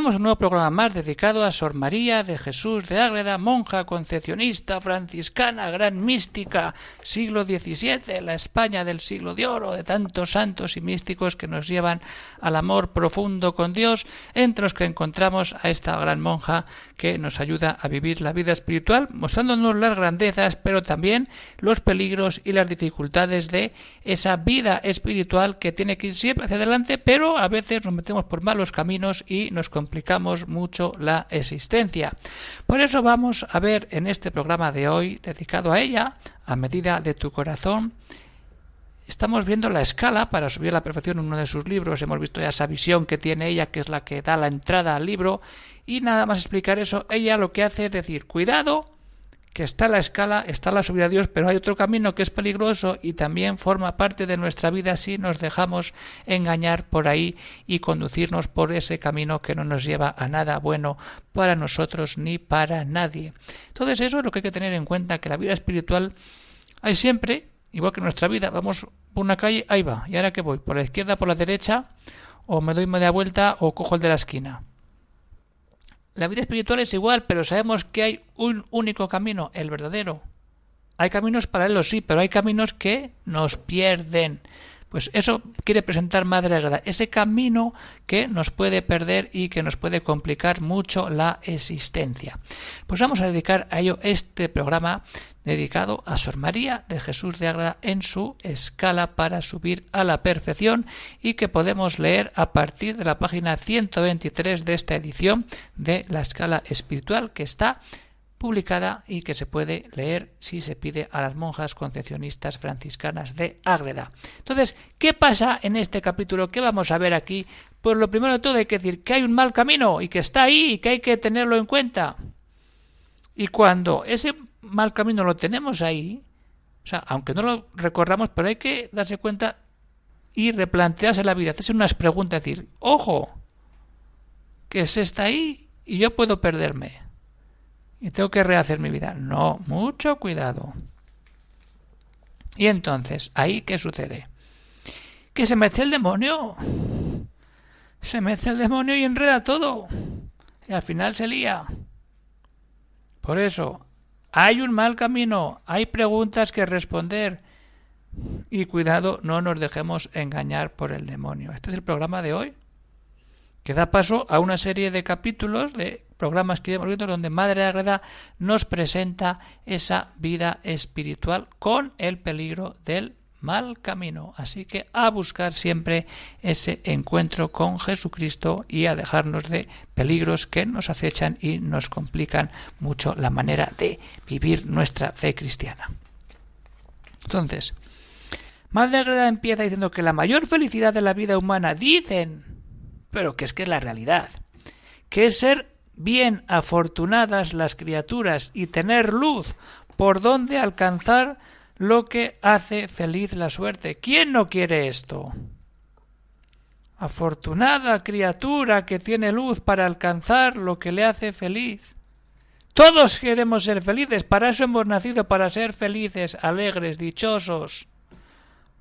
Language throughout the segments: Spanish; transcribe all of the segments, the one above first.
Un nuevo programa más dedicado a Sor María de Jesús de Ágreda, monja concepcionista franciscana, gran mística, siglo XVII, la España del siglo de oro, de tantos santos y místicos que nos llevan al amor profundo con Dios, entre los que encontramos a esta gran monja que nos ayuda a vivir la vida espiritual, mostrándonos las grandezas, pero también los peligros y las dificultades de esa vida espiritual que tiene que ir siempre hacia adelante, pero a veces nos metemos por malos caminos y nos complicamos mucho la existencia. Por eso vamos a ver en este programa de hoy, dedicado a ella, a medida de tu corazón, estamos viendo la escala para subir a la perfección en uno de sus libros. Hemos visto ya esa visión que tiene ella, que es la que da la entrada al libro. Y nada más explicar eso, ella lo que hace es decir, cuidado que está la escala, está la subida a Dios, pero hay otro camino que es peligroso y también forma parte de nuestra vida si nos dejamos engañar por ahí y conducirnos por ese camino que no nos lleva a nada bueno para nosotros ni para nadie. Entonces eso es lo que hay que tener en cuenta, que la vida espiritual hay siempre, igual que nuestra vida, vamos por una calle, ahí va, y ahora que voy, por la izquierda, por la derecha, o me doy media vuelta o cojo el de la esquina la vida espiritual es igual, pero sabemos que hay un único camino, el verdadero. Hay caminos paralelos, sí, pero hay caminos que nos pierden. Pues eso quiere presentar Madre Agreda, ese camino que nos puede perder y que nos puede complicar mucho la existencia. Pues vamos a dedicar a ello este programa dedicado a Sor María de Jesús de Agreda en su escala para subir a la perfección y que podemos leer a partir de la página 123 de esta edición de la escala espiritual que está publicada y que se puede leer si se pide a las monjas concepcionistas franciscanas de Ágreda. Entonces, ¿qué pasa en este capítulo? ¿Qué vamos a ver aquí? Pues lo primero de todo hay que decir que hay un mal camino y que está ahí y que hay que tenerlo en cuenta. Y cuando ese mal camino lo tenemos ahí, o sea, aunque no lo recorramos, pero hay que darse cuenta y replantearse la vida, hacerse unas preguntas, decir, ojo, que se está ahí y yo puedo perderme y tengo que rehacer mi vida. No, mucho cuidado. Y entonces, ¿ahí qué sucede? Que se mete el demonio. Se mete el demonio y enreda todo. Y al final se lía. Por eso, hay un mal camino, hay preguntas que responder. Y cuidado, no nos dejemos engañar por el demonio. Este es el programa de hoy, que da paso a una serie de capítulos de programas que hemos visto donde Madre Agreda nos presenta esa vida espiritual con el peligro del mal camino. Así que a buscar siempre ese encuentro con Jesucristo y a dejarnos de peligros que nos acechan y nos complican mucho la manera de vivir nuestra fe cristiana. Entonces, Madre Agreda empieza diciendo que la mayor felicidad de la vida humana, dicen, pero que es que es la realidad, que es ser bien afortunadas las criaturas y tener luz por donde alcanzar lo que hace feliz la suerte. ¿Quién no quiere esto? Afortunada criatura que tiene luz para alcanzar lo que le hace feliz. Todos queremos ser felices, para eso hemos nacido, para ser felices, alegres, dichosos.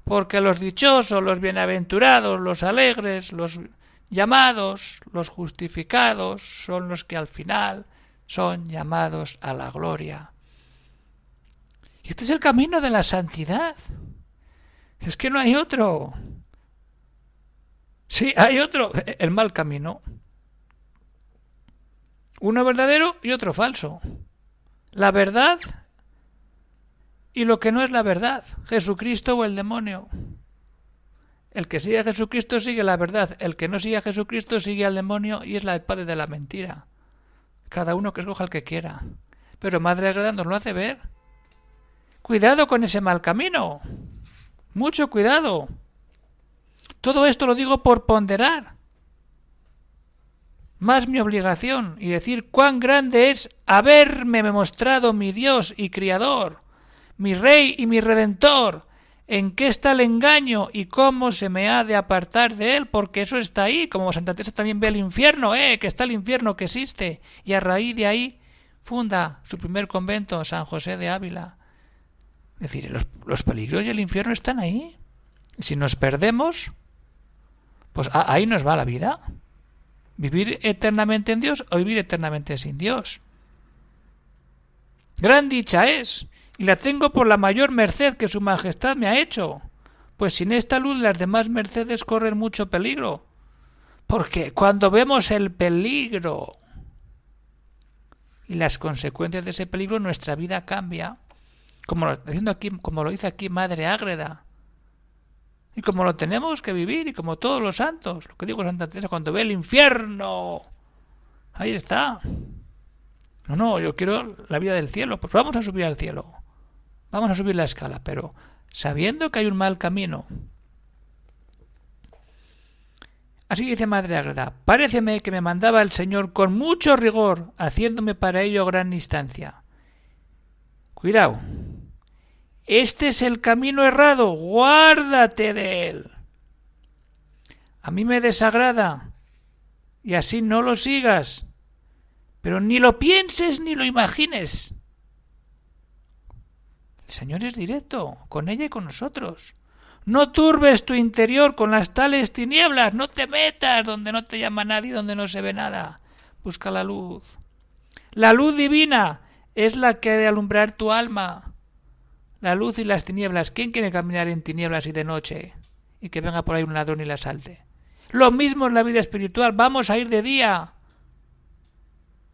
Porque los dichosos, los bienaventurados, los alegres, los llamados, los justificados, son los que al final son llamados a la gloria. Este es el camino de la santidad. Es que no hay otro. Sí, hay otro, el mal camino. Uno verdadero y otro falso. La verdad y lo que no es la verdad, Jesucristo o el demonio. El que sigue a Jesucristo sigue la verdad, el que no sigue a Jesucristo sigue al demonio y es la padre de la mentira. Cada uno que escoja el que quiera. Pero Madre Agreda nos lo hace ver. Cuidado con ese mal camino. Mucho cuidado. Todo esto lo digo por ponderar. más mi obligación y decir cuán grande es haberme mostrado mi Dios y Criador, mi Rey y mi Redentor, en qué está el engaño y cómo se me ha de apartar de él, porque eso está ahí, como Santa Teresa también ve el infierno, eh, que está el infierno que existe, y a raíz de ahí funda su primer convento, San José de Ávila. Es decir, los, los peligros y el infierno están ahí. Si nos perdemos, pues ahí nos va la vida. Vivir eternamente en Dios o vivir eternamente sin Dios. Gran dicha es, y la tengo por la mayor merced que su Majestad me ha hecho, pues sin esta luz las demás mercedes corren mucho peligro. Porque cuando vemos el peligro y las consecuencias de ese peligro, nuestra vida cambia. Como lo, diciendo aquí, como lo dice aquí Madre Ágreda, y como lo tenemos que vivir, y como todos los santos, lo que digo Santa Teresa, cuando ve el infierno, ahí está. No, no, yo quiero la vida del cielo, pues vamos a subir al cielo, vamos a subir la escala, pero sabiendo que hay un mal camino. Así dice Madre Agreda, paréceme que me mandaba el Señor con mucho rigor, haciéndome para ello gran instancia. Cuidado, este es el camino errado, guárdate de él. A mí me desagrada, y así no lo sigas, pero ni lo pienses ni lo imagines. El Señor es directo, con ella y con nosotros. No turbes tu interior con las tales tinieblas, no te metas donde no te llama nadie, donde no se ve nada. Busca la luz. La luz divina es la que ha de alumbrar tu alma la luz y las tinieblas. ¿Quién quiere caminar en tinieblas y de noche? Y que venga por ahí un ladrón y la salte. Lo mismo en la vida espiritual. Vamos a ir de día.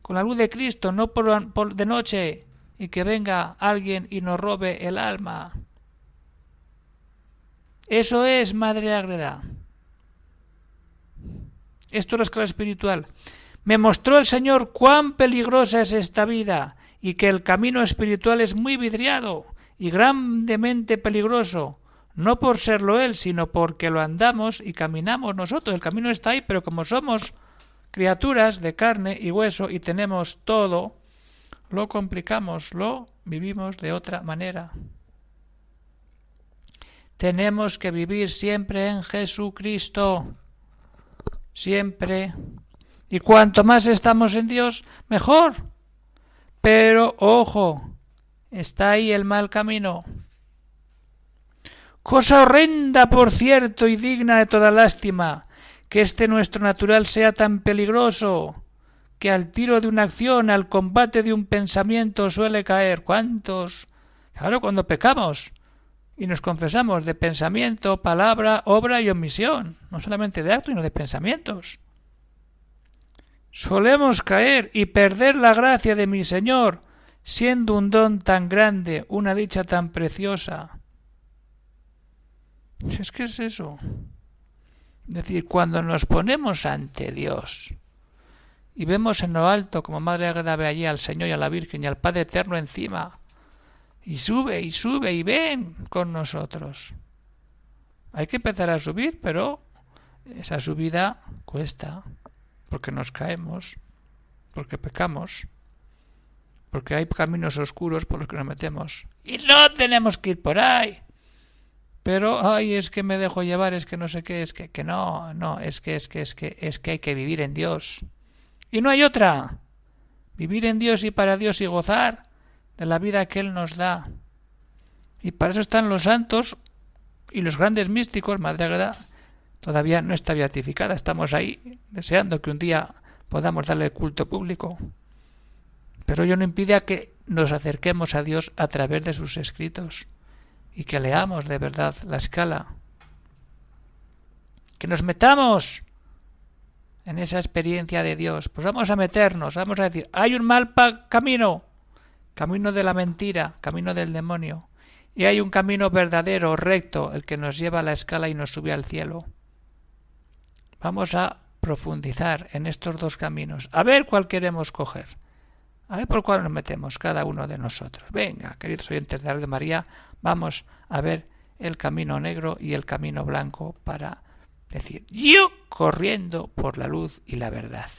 Con la luz de Cristo, no por, de noche. Y que venga alguien y nos robe el alma. Eso es, Madre Ágreda. Esto es la escala espiritual. Me mostró el Señor cuán peligrosa es esta vida y que el camino espiritual es muy vidriado y grandemente peligroso, no por serlo él, sino porque lo andamos y caminamos nosotros. El camino está ahí, pero como somos criaturas de carne y hueso y tenemos todo, lo complicamos, lo vivimos de otra manera. Tenemos que vivir siempre en Jesucristo, siempre. Y cuanto más estamos en Dios, mejor. Pero ojo, Está ahí el mal camino. Cosa horrenda, por cierto, y digna de toda lástima, que este nuestro natural sea tan peligroso, que al tiro de una acción, al combate de un pensamiento suele caer. ¿Cuántos? Claro, cuando pecamos y nos confesamos de pensamiento, palabra, obra y omisión, no solamente de actos, sino de pensamientos. Solemos caer y perder la gracia de mi Señor, siendo un don tan grande, una dicha tan preciosa. Es que es eso. Es decir, cuando nos ponemos ante Dios y vemos en lo alto, como Madre Agrada allí al Señor y a la Virgen y al Padre Eterno encima, y sube y sube y ven con nosotros. Hay que empezar a subir, pero esa subida cuesta, porque nos caemos, porque pecamos porque hay caminos oscuros por los que nos metemos. Y no tenemos que ir por ahí. Pero, ay, es que me dejo llevar, es que no sé qué, es que, que no, no, es que, es que, es que, es que hay que vivir en Dios. Y no hay otra. Vivir en Dios y para Dios y gozar de la vida que Él nos da. Y para eso están los santos y los grandes místicos, Madre Agreda, todavía no está beatificada. Estamos ahí deseando que un día podamos darle culto público. Pero ello no impide a que nos acerquemos a Dios a través de sus escritos y que leamos de verdad la escala. Que nos metamos en esa experiencia de Dios. Pues vamos a meternos, vamos a decir, hay un mal camino, camino de la mentira, camino del demonio, y hay un camino verdadero, recto, el que nos lleva a la escala y nos sube al cielo. Vamos a profundizar en estos dos caminos, a ver cuál queremos coger. A ver por cuál nos metemos cada uno de nosotros. Venga, queridos oyentes de de María, vamos a ver el camino negro y el camino blanco para decir yo corriendo por la luz y la verdad.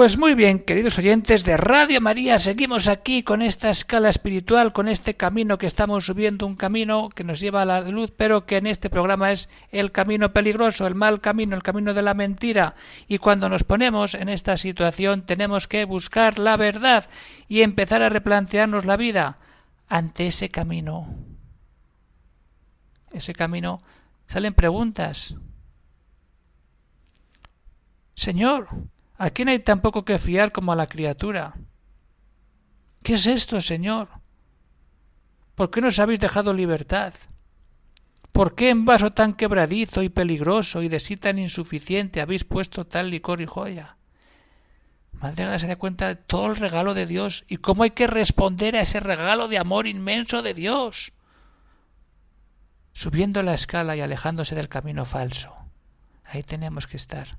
Pues muy bien, queridos oyentes de Radio María, seguimos aquí con esta escala espiritual, con este camino que estamos subiendo, un camino que nos lleva a la luz, pero que en este programa es el camino peligroso, el mal camino, el camino de la mentira. Y cuando nos ponemos en esta situación tenemos que buscar la verdad y empezar a replantearnos la vida ante ese camino. Ese camino salen preguntas. Señor, ¿A quién hay tan poco que fiar como a la criatura? ¿Qué es esto, Señor? ¿Por qué nos habéis dejado libertad? ¿Por qué en vaso tan quebradizo y peligroso y de sí tan insuficiente habéis puesto tal licor y joya? Madre se da cuenta de todo el regalo de Dios y cómo hay que responder a ese regalo de amor inmenso de Dios. Subiendo la escala y alejándose del camino falso. Ahí tenemos que estar.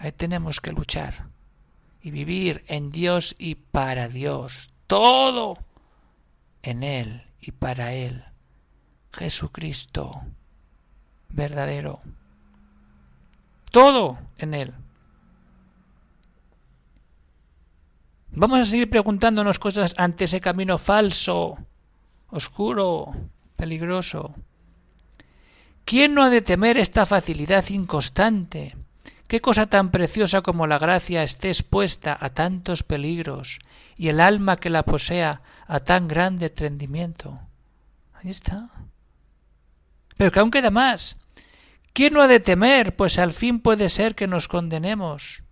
Ahí tenemos que luchar y vivir en Dios y para Dios. Todo en Él y para Él. Jesucristo verdadero. Todo en Él. Vamos a seguir preguntándonos cosas ante ese camino falso, oscuro, peligroso. ¿Quién no ha de temer esta facilidad inconstante? ¿Qué cosa tan preciosa como la gracia esté expuesta a tantos peligros y el alma que la posea a tan grande trendimiento? Ahí está. Pero que aún queda más. ¿Quién no ha de temer? Pues al fin puede ser que nos condenemos.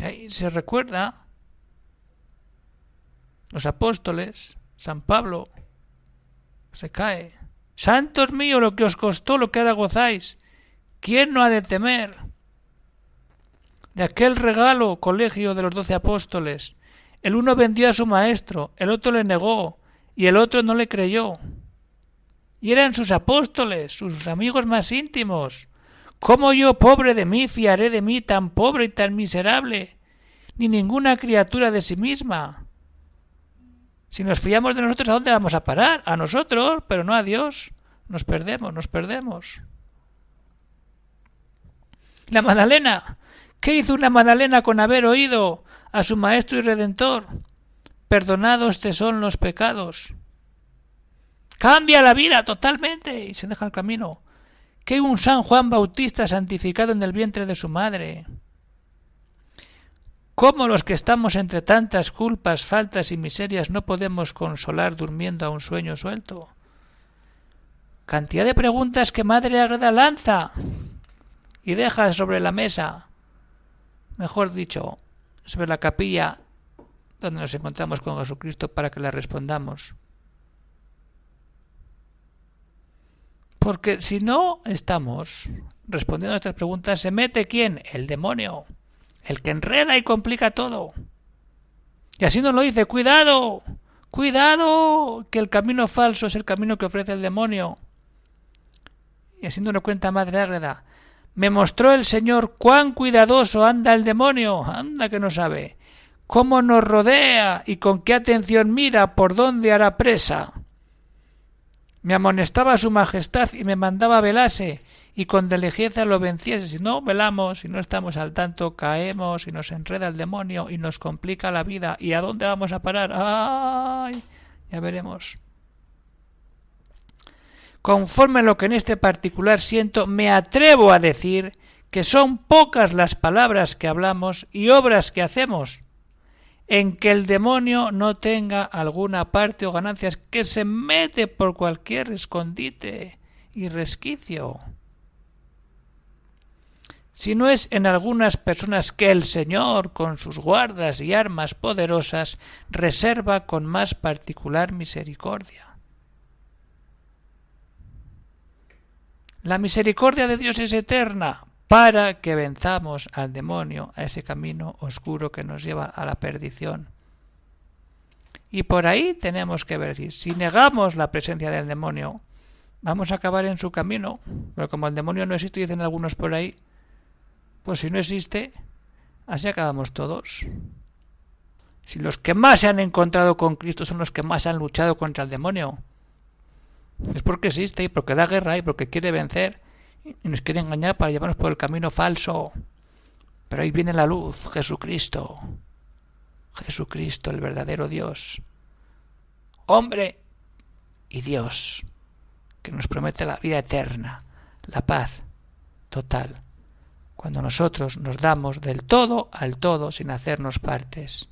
Ahí se recuerda los apóstoles, San Pablo, se cae. Santos míos, lo que os costó, lo que ahora gozáis. ¿Quién no ha de temer? De aquel regalo colegio de los doce apóstoles, el uno vendió a su maestro, el otro le negó, y el otro no le creyó. Y eran sus apóstoles, sus amigos más íntimos. ¿Cómo yo, pobre de mí, fiaré de mí tan pobre y tan miserable? Ni ninguna criatura de sí misma. Si nos fiamos de nosotros, ¿a dónde vamos a parar? A nosotros, pero no a Dios. Nos perdemos, nos perdemos. La Magdalena. ¿Qué hizo una Magdalena con haber oído a su Maestro y Redentor? Perdonados te son los pecados. Cambia la vida totalmente y se deja el camino. ¿Qué un San Juan Bautista santificado en el vientre de su madre? ¿Cómo los que estamos entre tantas culpas, faltas y miserias no podemos consolar durmiendo a un sueño suelto? Cantidad de preguntas que Madre Agreda lanza y deja sobre la mesa, mejor dicho, sobre la capilla donde nos encontramos con Jesucristo para que la respondamos. Porque si no estamos respondiendo a estas preguntas, se mete quién? El demonio, el que enreda y complica todo. Y así nos lo dice, cuidado, cuidado, que el camino falso es el camino que ofrece el demonio. Y así nos lo cuenta Madre Ágreda, me mostró el Señor cuán cuidadoso anda el demonio, anda que no sabe, cómo nos rodea y con qué atención mira por dónde hará presa. Me amonestaba su majestad y me mandaba velase y con delicadeza lo venciese. Si no velamos, si no estamos al tanto, caemos y nos enreda el demonio y nos complica la vida. ¿Y a dónde vamos a parar? ¡Ay! Ya veremos. Conforme a lo que en este particular siento, me atrevo a decir que son pocas las palabras que hablamos y obras que hacemos en que el demonio no tenga alguna parte o ganancias, que se mete por cualquier escondite y resquicio. Si no es en algunas personas que el Señor, con sus guardas y armas poderosas, reserva con más particular misericordia. La misericordia de Dios es eterna para que venzamos al demonio, a ese camino oscuro que nos lleva a la perdición. Y por ahí tenemos que ver si negamos la presencia del demonio, vamos a acabar en su camino. Pero como el demonio no existe, dicen algunos por ahí, pues si no existe, así acabamos todos. Si los que más se han encontrado con Cristo son los que más han luchado contra el demonio, es porque existe y porque da guerra y porque quiere vencer y nos quiere engañar para llevarnos por el camino falso. Pero ahí viene la luz, Jesucristo. Jesucristo, el verdadero Dios. Hombre y Dios, que nos promete la vida eterna, la paz total, cuando nosotros nos damos del todo al todo sin hacernos partes.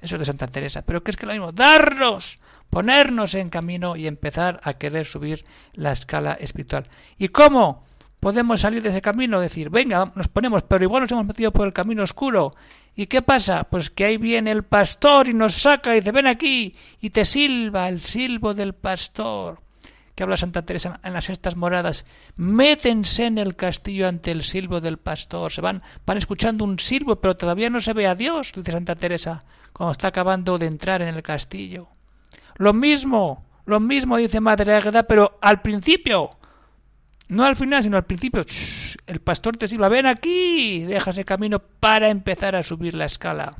Eso es de Santa Teresa. Pero ¿qué es que lo mismo? Darnos, ponernos en camino y empezar a querer subir la escala espiritual. ¿Y cómo? podemos salir de ese camino, decir, venga, nos ponemos, pero igual nos hemos metido por el camino oscuro. ¿Y qué pasa? Pues que ahí viene el pastor y nos saca y dice, ven aquí, y te silba el silbo del pastor. Que habla Santa Teresa en las estas moradas. Métense en el castillo ante el silbo del pastor. Se van, van escuchando un silbo, pero todavía no se ve a Dios, dice Santa Teresa, cuando está acabando de entrar en el castillo. Lo mismo, lo mismo dice Madre Águeda, pero al principio, no al final, sino al principio. el pastor te silba, ven aquí, deja camino para empezar a subir la escala.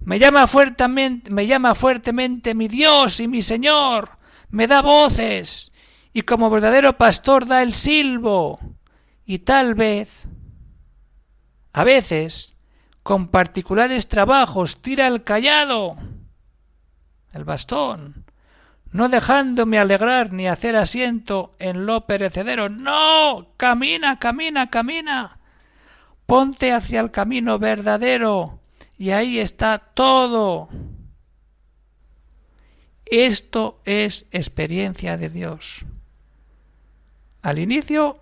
Me llama fuertemente, me llama fuertemente mi Dios y mi Señor, me da voces, y como verdadero pastor da el silbo, y tal vez, a veces, con particulares trabajos tira el callado, el bastón, no dejándome alegrar ni hacer asiento en lo perecedero. No. Camina, camina, camina. Ponte hacia el camino verdadero, y ahí está todo. Esto es experiencia de Dios. Al inicio,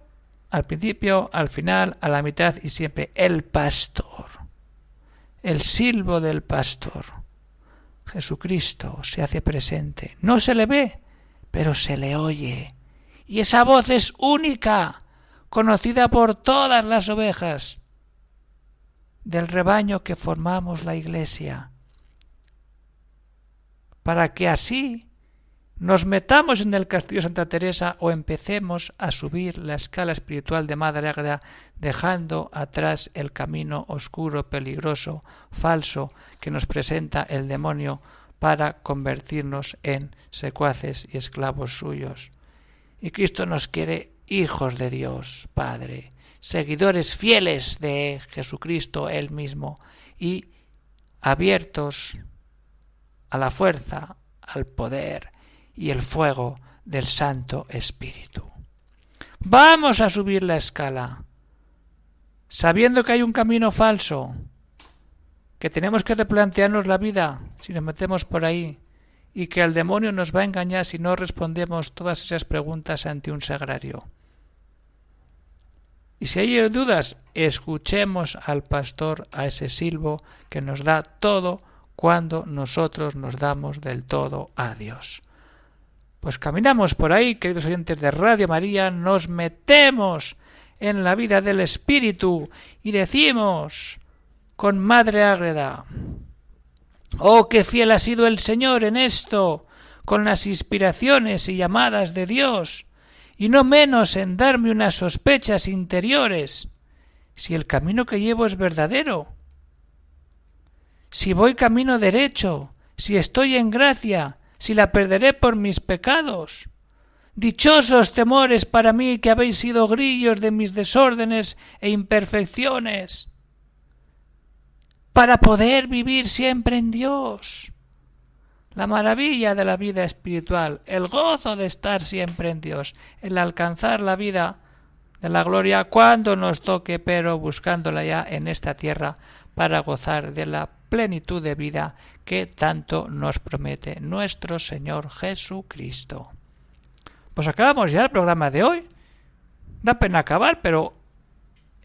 al principio, al final, a la mitad y siempre el pastor. El silbo del pastor. Jesucristo se hace presente. No se le ve, pero se le oye. Y esa voz es única, conocida por todas las ovejas del rebaño que formamos la Iglesia, para que así nos metamos en el castillo Santa Teresa o empecemos a subir la escala espiritual de Madre dejando atrás el camino oscuro, peligroso, falso que nos presenta el demonio para convertirnos en secuaces y esclavos suyos. Y Cristo nos quiere hijos de Dios, Padre, seguidores fieles de Jesucristo Él mismo y abiertos a la fuerza, al poder, y el fuego del Santo Espíritu. Vamos a subir la escala, sabiendo que hay un camino falso, que tenemos que replantearnos la vida si nos metemos por ahí, y que el demonio nos va a engañar si no respondemos todas esas preguntas ante un sagrario. Y si hay dudas, escuchemos al pastor, a ese silbo que nos da todo cuando nosotros nos damos del todo a Dios. Pues caminamos por ahí, queridos oyentes de Radio María, nos metemos en la vida del Espíritu y decimos con Madre Ágreda, Oh, qué fiel ha sido el Señor en esto, con las inspiraciones y llamadas de Dios, y no menos en darme unas sospechas interiores, si el camino que llevo es verdadero, si voy camino derecho, si estoy en gracia, si la perderé por mis pecados. Dichosos temores para mí que habéis sido grillos de mis desórdenes e imperfecciones, para poder vivir siempre en Dios. La maravilla de la vida espiritual, el gozo de estar siempre en Dios, el alcanzar la vida de la gloria cuando nos toque, pero buscándola ya en esta tierra para gozar de la plenitud de vida que tanto nos promete nuestro Señor Jesucristo. Pues acabamos ya el programa de hoy. Da pena acabar, pero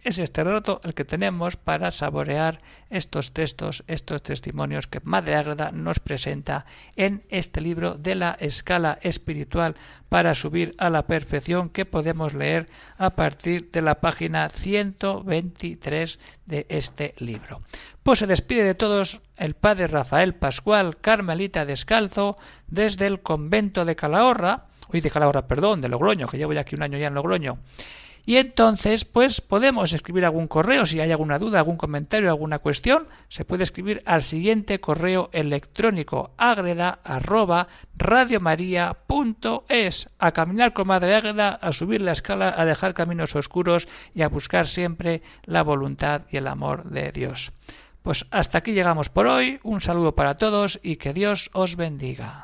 es este rato el que tenemos para saborear estos textos, estos testimonios que Madre Ágreda nos presenta en este libro de la escala espiritual para subir a la perfección que podemos leer a partir de la página 123 de este libro. Pues se despide de todos el padre Rafael Pascual Carmelita Descalzo desde el convento de Calahorra, hoy de Calahorra, perdón, de Logroño, que llevo ya aquí un año ya en Logroño Y entonces, pues podemos escribir algún correo, si hay alguna duda, algún comentario, alguna cuestión, se puede escribir al siguiente correo electrónico agreda a caminar con Madre Ágreda, a subir la escala, a dejar caminos oscuros y a buscar siempre la voluntad y el amor de Dios. Pues hasta aquí llegamos por hoy, un saludo para todos y que Dios os bendiga.